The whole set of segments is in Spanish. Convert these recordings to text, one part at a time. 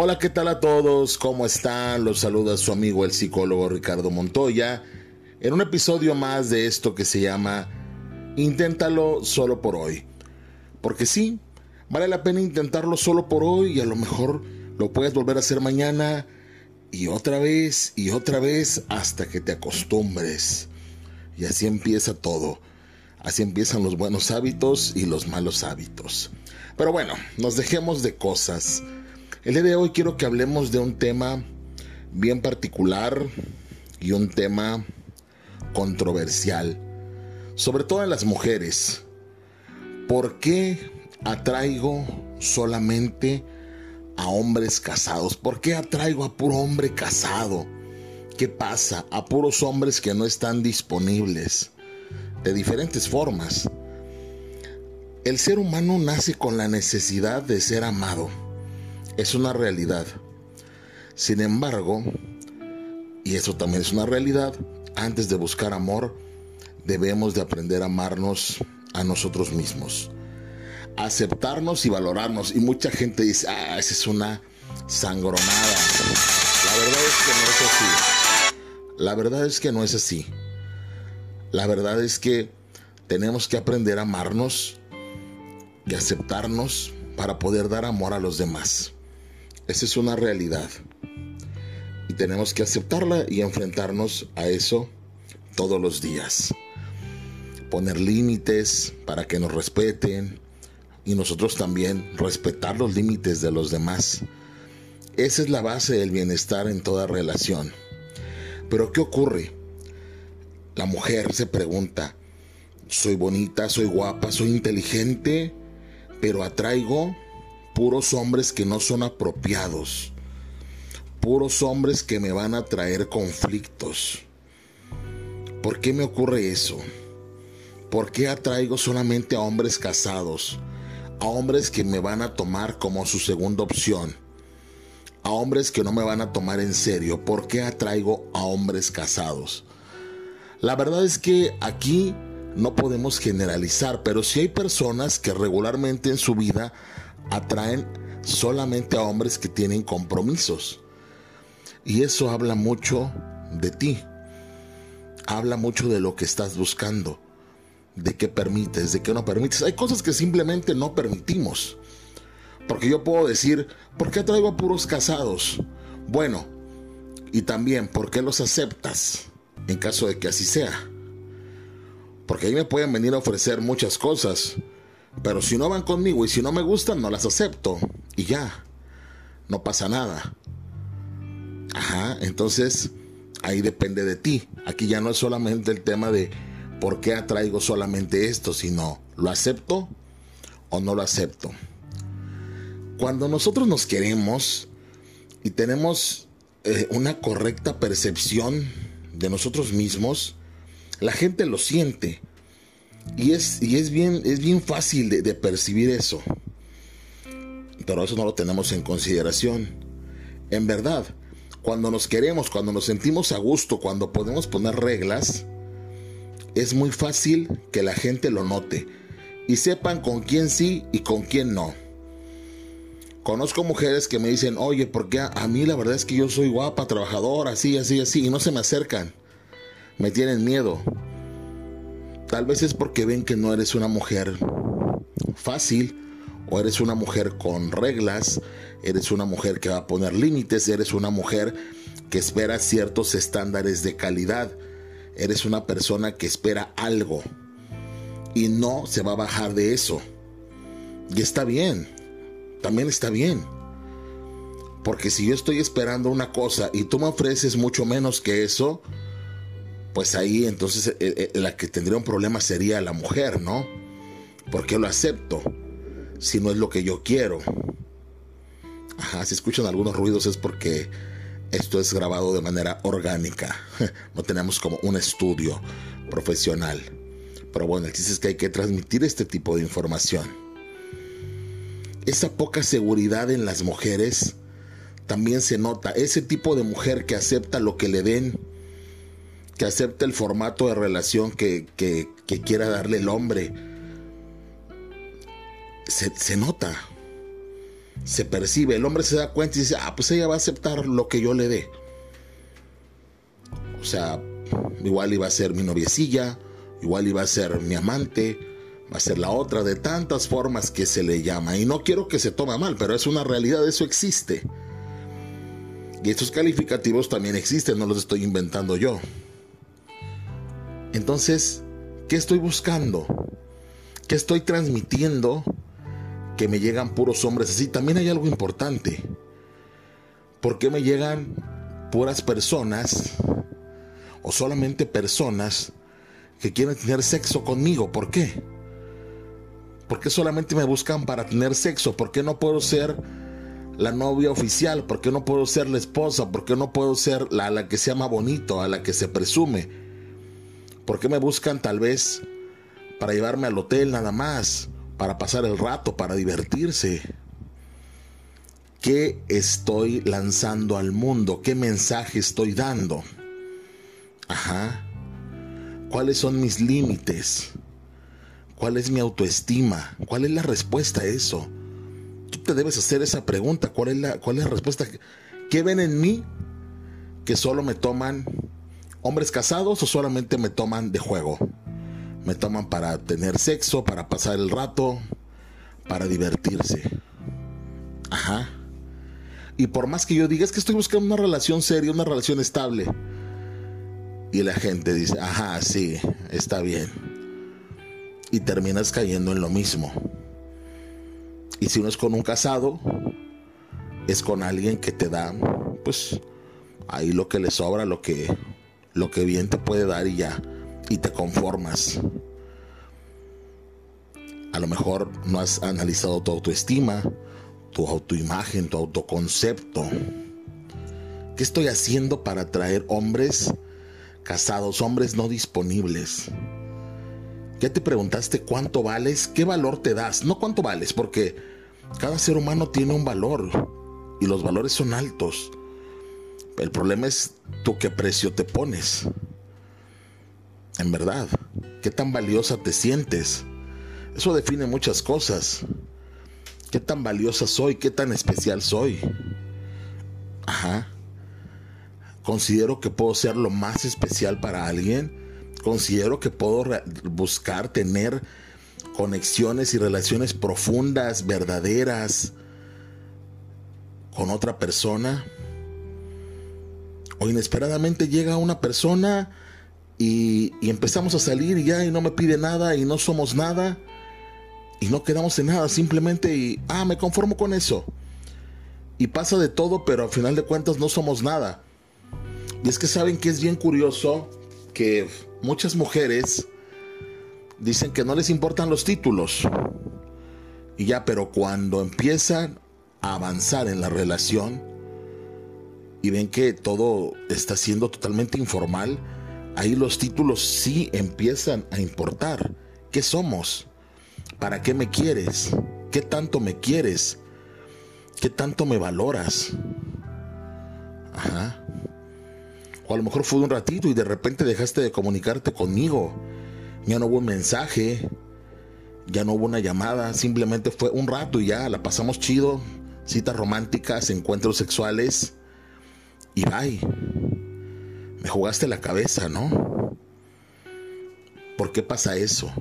Hola, ¿qué tal a todos? ¿Cómo están? Los saluda su amigo el psicólogo Ricardo Montoya en un episodio más de esto que se llama Inténtalo solo por hoy. Porque sí, vale la pena intentarlo solo por hoy y a lo mejor lo puedes volver a hacer mañana y otra vez y otra vez hasta que te acostumbres. Y así empieza todo. Así empiezan los buenos hábitos y los malos hábitos. Pero bueno, nos dejemos de cosas. El día de hoy quiero que hablemos de un tema bien particular y un tema controversial, sobre todo en las mujeres. ¿Por qué atraigo solamente a hombres casados? ¿Por qué atraigo a puro hombre casado? ¿Qué pasa? A puros hombres que no están disponibles de diferentes formas. El ser humano nace con la necesidad de ser amado. Es una realidad. Sin embargo, y eso también es una realidad, antes de buscar amor, debemos de aprender a amarnos a nosotros mismos. Aceptarnos y valorarnos. Y mucha gente dice, ah, esa es una sangronada. La verdad es que no es así. La verdad es que no es así. La verdad es que tenemos que aprender a amarnos y aceptarnos para poder dar amor a los demás. Esa es una realidad. Y tenemos que aceptarla y enfrentarnos a eso todos los días. Poner límites para que nos respeten y nosotros también respetar los límites de los demás. Esa es la base del bienestar en toda relación. Pero ¿qué ocurre? La mujer se pregunta, soy bonita, soy guapa, soy inteligente, pero atraigo puros hombres que no son apropiados, puros hombres que me van a traer conflictos. ¿Por qué me ocurre eso? ¿Por qué atraigo solamente a hombres casados? A hombres que me van a tomar como su segunda opción. A hombres que no me van a tomar en serio. ¿Por qué atraigo a hombres casados? La verdad es que aquí no podemos generalizar, pero sí hay personas que regularmente en su vida atraen solamente a hombres que tienen compromisos. Y eso habla mucho de ti. Habla mucho de lo que estás buscando, de qué permites, de qué no permites. Hay cosas que simplemente no permitimos. Porque yo puedo decir, ¿por qué traigo a puros casados? Bueno, y también, ¿por qué los aceptas? en caso de que así sea. Porque ahí me pueden venir a ofrecer muchas cosas, pero si no van conmigo y si no me gustan, no las acepto. Y ya, no pasa nada. Ajá, entonces ahí depende de ti. Aquí ya no es solamente el tema de por qué atraigo solamente esto, sino lo acepto o no lo acepto. Cuando nosotros nos queremos y tenemos eh, una correcta percepción de nosotros mismos, la gente lo siente. Y es, y es, bien, es bien fácil de, percibir eso. Pero eso no lo tenemos en consideración. En verdad, cuando nos queremos, cuando nos sentimos a gusto, cuando podemos poner reglas, es muy fácil que la gente lo note y sepan con quién sí y con quién no. Conozco mujeres que me dicen, oye, porque a, mí la verdad es que yo soy guapa, trabajadora, así, así, así, y no se me acercan. Me tienen miedo. Tal vez es porque ven que no eres una mujer fácil, o eres una mujer con reglas, eres una mujer que va a poner límites, eres una mujer que espera ciertos estándares de calidad, eres una persona que espera algo y no se va a bajar de eso. Y está bien, también está bien. Porque si yo estoy esperando una cosa y tú me ofreces mucho menos que eso, pues ahí entonces eh, eh, la que tendría un problema sería la mujer, ¿no? Porque lo acepto si no es lo que yo quiero. Ajá, si escuchan algunos ruidos es porque esto es grabado de manera orgánica. No tenemos como un estudio profesional. Pero bueno, el chiste es que hay que transmitir este tipo de información esa poca seguridad en las mujeres también se nota. Ese tipo de mujer que acepta lo que le den, que acepta el formato de relación que, quiera darle el hombre, se, se nota. se percibe, el hombre se da cuenta y dice, ah, pues ella va a aceptar lo que yo le dé. O sea, igual iba a ser mi noviecilla, igual iba a ser mi amante, va a ser la otra, de tantas formas que se le llama. Y no quiero que se tome mal, pero es una realidad, eso existe. Y estos calificativos también existen, no los estoy inventando yo. Entonces, ¿qué estoy buscando? ¿Qué estoy transmitiendo? Que me llegan puros hombres así. También hay algo importante. ¿Por qué me llegan puras personas o solamente personas que quieren tener sexo conmigo? ¿Por qué? ¿Por qué solamente me buscan para tener sexo? ¿Por qué no puedo ser la novia oficial? ¿Por qué no puedo ser la esposa? ¿Por qué no puedo ser la, la que se llama bonito, a la que se presume? ¿Por qué me buscan tal vez para llevarme al hotel nada más? Para pasar el rato, para divertirse. ¿Qué estoy lanzando al mundo? ¿Qué mensaje estoy dando? Ajá. ¿Cuáles son mis límites? ¿Cuál es mi autoestima? ¿Cuál es la respuesta a eso? Tú te debes hacer esa pregunta. ¿Cuál es la, cuál es la respuesta? ¿Qué ven en mí que solo me toman hombres casados o solamente me toman de juego? Me toman para tener sexo, para pasar el rato, para divertirse. Ajá. Y por más que yo diga, es que estoy buscando una relación seria, una relación estable. Y la gente dice, ajá, sí, está bien y terminas cayendo en lo mismo. Y si uno es con un casado, es con alguien que te da, pues ahí lo que le sobra, lo que, lo que bien te puede dar y ya, y te conformas. A lo mejor no has analizado tu autoestima, tu autoimagen, tu autoconcepto. ¿Qué estoy haciendo para atraer hombres casados, hombres no disponibles? ¿Ya te preguntaste cuánto vales? ¿Qué valor te das? No cuánto vales, porque cada ser humano tiene un valor y los valores son altos. El problema es tú qué precio te pones. En verdad, qué tan valiosa te sientes. Eso define muchas cosas. ¿Qué tan valiosa soy? ¿Qué tan especial soy? Ajá. Considero que puedo ser lo más especial para alguien considero que puedo buscar tener conexiones y relaciones profundas, verdaderas con otra persona. O inesperadamente llega una persona y, empezamos a salir y ya y no me pide nada y no somos nada y no quedamos en nada, simplemente y, ah, me conformo con eso. Y pasa de todo, pero al final de cuentas no somos nada. Y es que saben que es bien curioso que muchas mujeres dicen que no les importan los títulos. Y ya, pero cuando empiezan a avanzar en la relación y ven que todo está siendo totalmente informal, ahí los títulos sí empiezan a importar. ¿Qué somos? ¿Para qué me quieres? ¿Qué tanto me quieres? ¿Qué tanto me valoras? Ajá. O a lo mejor fue un ratito y de repente dejaste de comunicarte conmigo. Ya no hubo un mensaje, ya no hubo una llamada, simplemente fue un rato y ya la pasamos chido. Citas románticas, encuentros sexuales y bye. Me jugaste la cabeza, ¿no? ¿Por qué pasa eso?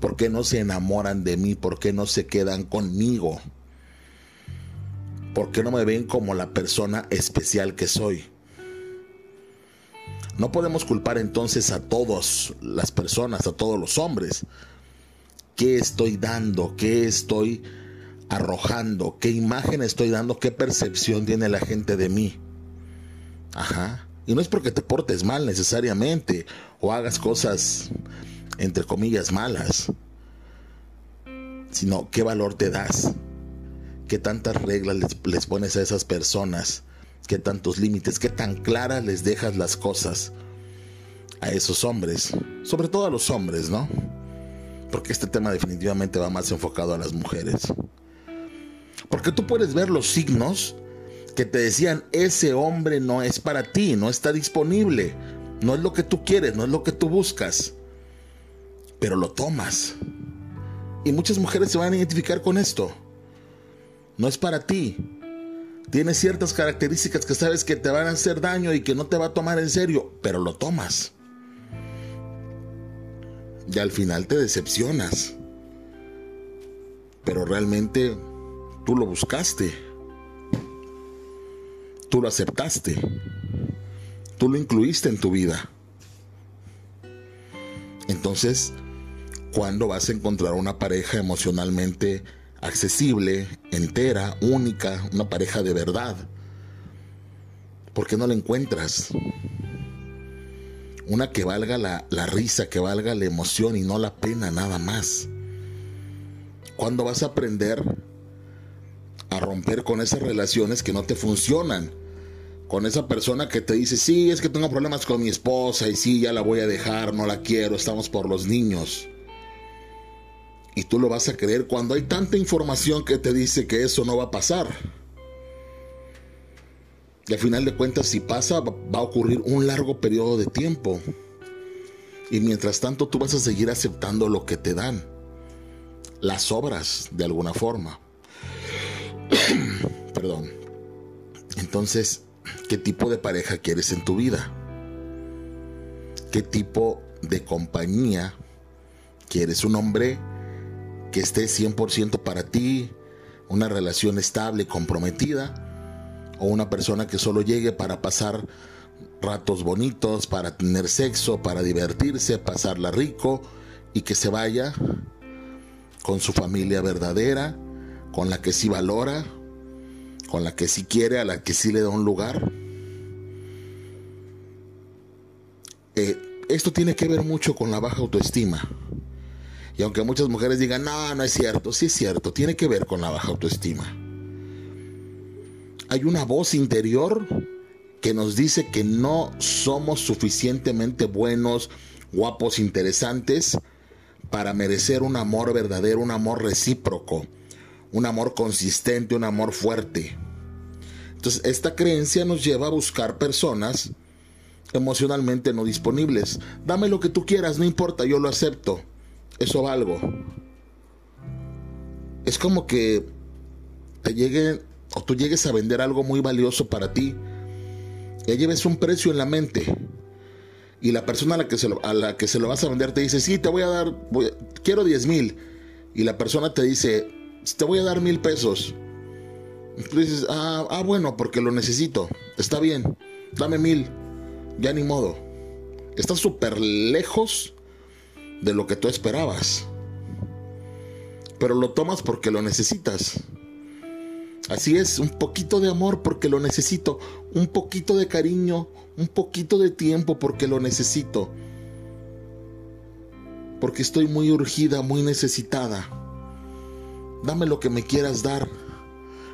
¿Por qué no se enamoran de mí? ¿Por qué no se quedan conmigo? ¿Por qué no me ven como la persona especial que soy? No podemos culpar entonces a todas las personas, a todos los hombres. ¿Qué estoy dando? ¿Qué estoy arrojando? ¿Qué imagen estoy dando? ¿Qué percepción tiene la gente de mí? Ajá. Y no es porque te portes mal necesariamente o hagas cosas, entre comillas, malas, sino qué valor te das, qué tantas reglas les, les pones a esas personas qué tantos límites, qué tan claras les dejas las cosas a esos hombres, sobre todo a los hombres, ¿no? Porque este tema definitivamente va más enfocado a las mujeres. Porque tú puedes ver los signos que te decían, ese hombre no es para ti, no está disponible, no es lo que tú quieres, no es lo que tú buscas, pero lo tomas. Y muchas mujeres se van a identificar con esto. no es para ti. Tiene ciertas características que sabes que te van a hacer daño y que no te va a tomar en serio, pero lo tomas. Y al final te decepcionas. Pero realmente tú lo buscaste. Tú lo aceptaste. Tú lo incluiste en tu vida. Entonces, ¿cuándo vas a encontrar una pareja emocionalmente accesible, entera, única, una pareja de verdad? ¿Por qué no la encuentras? Una que valga la, la, risa, que valga la emoción y no la pena nada más. ¿Cuándo vas a aprender a romper con esas relaciones que no te funcionan? Con esa persona que te dice, sí, es que tengo problemas con mi esposa y sí, ya la voy a dejar, no la quiero, estamos por los niños. Y tú lo vas a creer cuando hay tanta información que te dice que eso no va a pasar. Y al final de cuentas, si pasa, va a ocurrir un largo periodo de tiempo. Y mientras tanto, tú vas a seguir aceptando lo que te dan. Las obras, de alguna forma. Perdón. Entonces, ¿Qué tipo de pareja quieres en tu vida? ¿Qué tipo de compañía quieres? ¿Un hombre que esté 100% para ti? ¿Una relación estable, comprometida? ¿O una persona que solo llegue para pasar ratos bonitos, para tener sexo, para divertirse, pasarla rico y que se vaya con su familia verdadera, con la que sí valora, con la que sí quiere, a la que sí le da un lugar. Eh, esto tiene que ver mucho con la baja autoestima. Y aunque muchas mujeres digan, no, no es cierto, sí es cierto, tiene que ver con la baja autoestima. Hay una voz interior que nos dice que no somos suficientemente buenos, guapos, interesantes para merecer un amor verdadero, un amor recíproco un amor consistente, un amor fuerte. Entonces, esta creencia nos lleva a buscar personas emocionalmente no disponibles. Dame lo que tú quieras, no importa, yo lo acepto. Eso valgo. Es como que te llegue o tú llegues a vender algo muy valioso para ti. Ya lleves un precio en la mente. Y la persona a la que se lo, a la que se lo vas a vender te dice, sí, te voy a dar, quiero 10 mil. Y la persona te dice, te voy a dar mil pesos. Tú dices, ah, ah, bueno, porque lo necesito. Está bien, dame mil. Ya ni modo. Estás súper lejos de lo que tú esperabas. Pero lo tomas porque lo necesitas. Así es, un poquito de amor porque lo necesito. Un poquito de cariño, un poquito de tiempo porque lo necesito. Porque estoy muy urgida, muy necesitada dame lo que me quieras dar.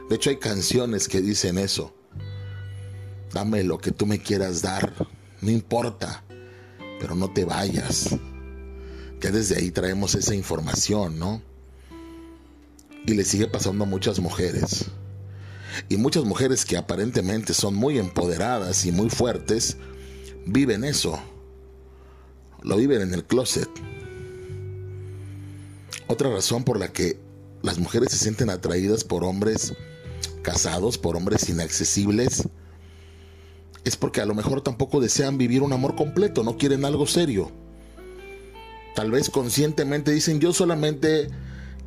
De hecho hay canciones que dicen eso. Dame lo que tú me quieras dar. No importa, pero no te vayas. Ya desde ahí traemos esa información, ¿no? Y le sigue pasando a muchas mujeres. Y muchas mujeres que aparentemente son muy empoderadas y muy fuertes, viven eso. Lo viven en el closet. Otra razón por la que las mujeres se sienten atraídas por hombres casados, por hombres inaccesibles, es porque a lo mejor tampoco desean vivir un amor completo, no quieren algo serio. Tal vez conscientemente dicen yo solamente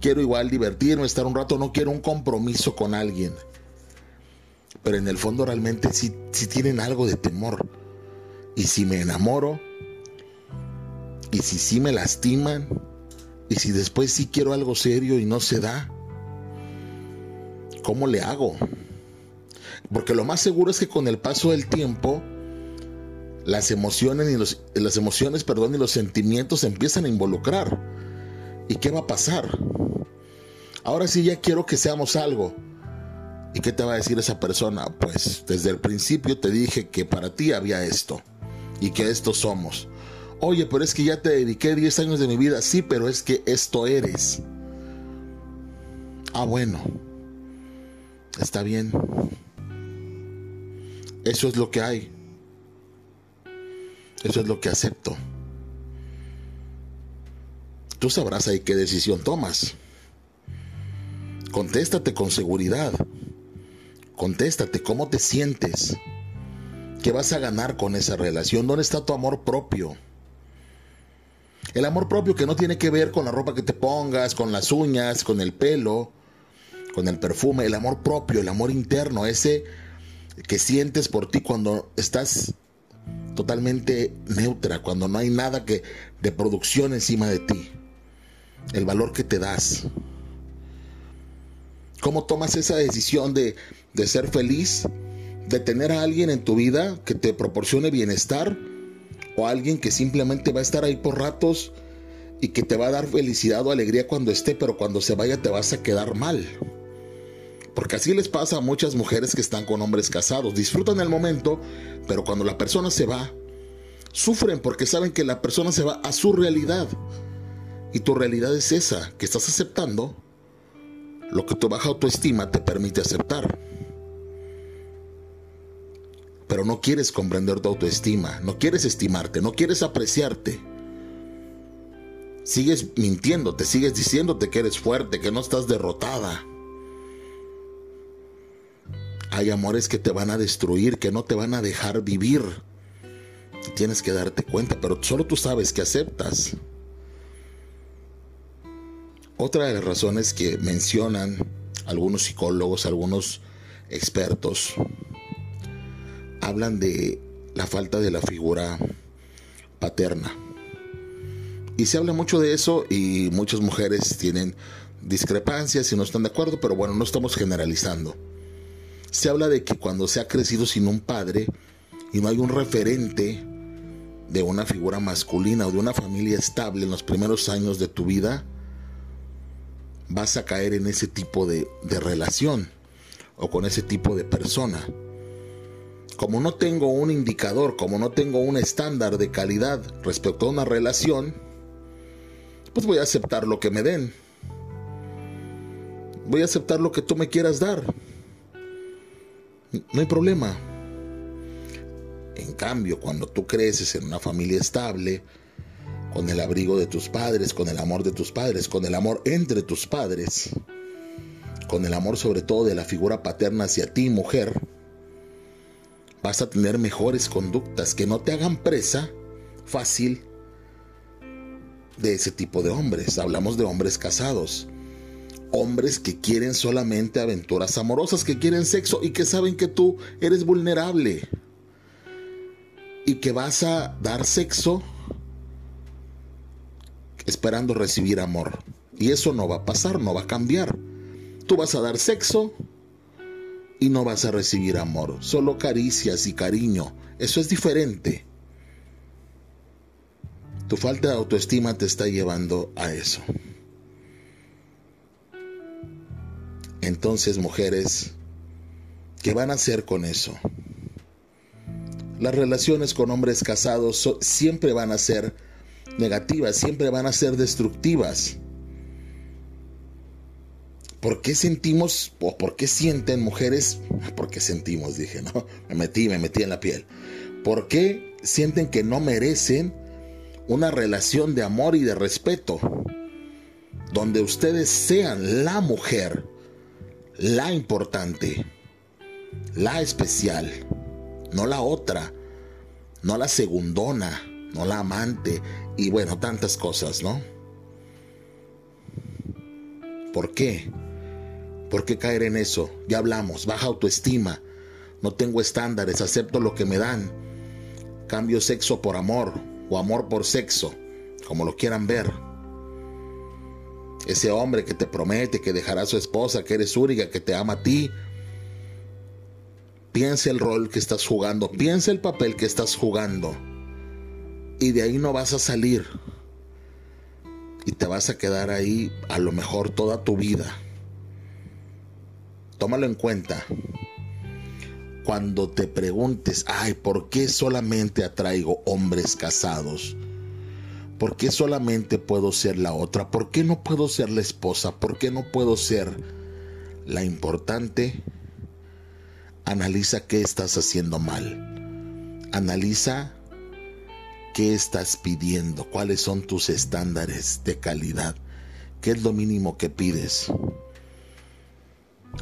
quiero igual divertirme, estar un rato, no quiero un compromiso con alguien. Pero en el fondo realmente sí, tienen algo de temor. Y si me enamoro, y si sí me lastiman, y si después sí quiero algo serio y no se da, ¿cómo le hago? Porque lo más seguro es que con el paso del tiempo, las emociones y los, las emociones, perdón, y los sentimientos se empiezan a involucrar. ¿Y qué va a pasar? Ahora sí ya quiero que seamos algo. ¿Y qué te va a decir esa persona? Pues desde el principio te dije que para ti había esto y que esto somos. Oye, pero es que ya te dediqué 10 años de mi vida. Sí, pero es que esto eres. Ah, bueno. Está bien. Eso es lo que hay. Eso es lo que acepto. Tú sabrás ahí qué decisión tomas. Contéstate con seguridad. Contéstate cómo te sientes. ¿Qué vas a ganar con esa relación? ¿Dónde está tu amor propio? El amor propio que no tiene que ver con la ropa que te pongas, con las uñas, con el pelo, con el perfume. El amor propio, el amor interno, ese que sientes por ti cuando estás totalmente neutra, cuando no hay nada que de producción encima de ti. El valor que te das. ¿Cómo tomas esa decisión de, de ser feliz? De tener a alguien en tu vida que te proporcione bienestar o alguien que simplemente va a estar ahí por ratos y que te va a dar felicidad o alegría cuando esté, pero cuando se vaya te vas a quedar mal. Porque así les pasa a muchas mujeres que están con hombres casados. Disfrutan el momento, pero cuando la persona se va, sufren porque saben que la persona se va a su realidad. Y tu realidad es esa, que estás aceptando lo que tu baja autoestima te permite aceptar. Pero no quieres comprender tu autoestima, no quieres estimarte, no quieres apreciarte. Sigues mintiéndote, sigues diciéndote que eres fuerte, que no estás derrotada. Hay amores que te van a destruir, que no te van a dejar vivir. Tienes que darte cuenta, pero solo tú sabes que aceptas. Otra de las razones que mencionan algunos psicólogos, algunos expertos, hablan de la falta de la figura paterna. Y se habla mucho de eso y muchas mujeres tienen discrepancias y no están de acuerdo, pero bueno, no estamos generalizando. Se habla de que cuando se ha crecido sin un padre y no hay un referente de una figura masculina o de una familia estable en los primeros años de tu vida, vas a caer en ese tipo de, de relación o con ese tipo de persona. Como no tengo un indicador, como no tengo un estándar de calidad respecto a una relación, pues voy a aceptar lo que me den. Voy a aceptar lo que tú me quieras dar. No hay problema. En cambio, cuando tú creces en una familia estable, con el abrigo de tus padres, con el amor de tus padres, con el amor entre tus padres, con el amor sobre todo de la figura paterna hacia ti, mujer, vas a tener mejores conductas que no te hagan presa fácil de ese tipo de hombres. Hablamos de hombres casados hombres que quieren solamente aventuras amorosas, que quieren sexo y que saben que tú eres vulnerable y que vas a dar sexo esperando recibir amor. Y eso no va a pasar, no va a cambiar. Tú vas a dar sexo y no vas a recibir amor, solo caricias y cariño. Eso es diferente. Tu falta de autoestima te está llevando a eso. Entonces, mujeres, ¿qué van a hacer con eso? Las relaciones con hombres casados siempre van a ser negativas, siempre van a ser destructivas. ¿Por qué sentimos o por qué sienten mujeres? ¿Por qué sentimos? Dije, ¿no? Me metí, me metí en la piel. ¿Por qué sienten que no merecen una relación de amor y de respeto? Donde ustedes sean la mujer la importante, la especial, no la otra, no la segundona, no la amante y bueno, tantas cosas, ¿no? ¿Por qué? ¿Por qué caer en eso? Ya hablamos, baja autoestima, no tengo estándares, acepto lo que me dan, cambio sexo por amor o amor por sexo, como lo quieran ver ese hombre que te promete que dejará a su esposa, que eres única, que te ama a ti. Piensa el rol que estás jugando, piensa el papel que estás jugando. Y de ahí no vas a salir. Y te vas a quedar ahí a lo mejor toda tu vida. Tómalo en cuenta. Cuando te preguntes, ay, ¿por qué solamente atraigo hombres casados? ¿Por qué solamente puedo ser la otra? ¿Por qué no puedo ser la esposa? ¿Por qué no puedo ser la importante? Analiza qué estás haciendo mal. Analiza qué estás pidiendo, cuáles son tus estándares de calidad, qué es lo mínimo que pides.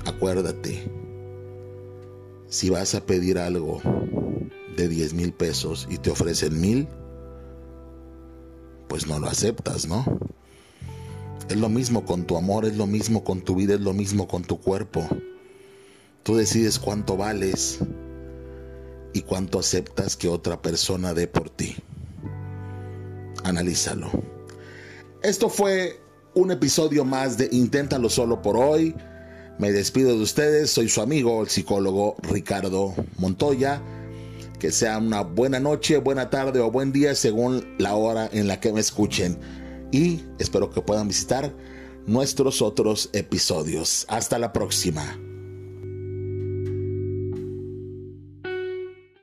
Acuérdate, si vas a pedir algo de 10 mil pesos y te ofrecen mil, pues no lo aceptas, ¿no? Es lo mismo con tu amor, es lo mismo con tu vida, es lo mismo con tu cuerpo. Tú decides cuánto vales y cuánto aceptas que otra persona dé por ti. Analízalo. Esto fue un episodio más de Inténtalo solo por hoy. Me despido de ustedes, soy su amigo, el psicólogo Ricardo Montoya. Que sea una buena noche, buena tarde o buen día según la hora en la que me escuchen. Y espero que puedan visitar nuestros otros episodios. Hasta la próxima.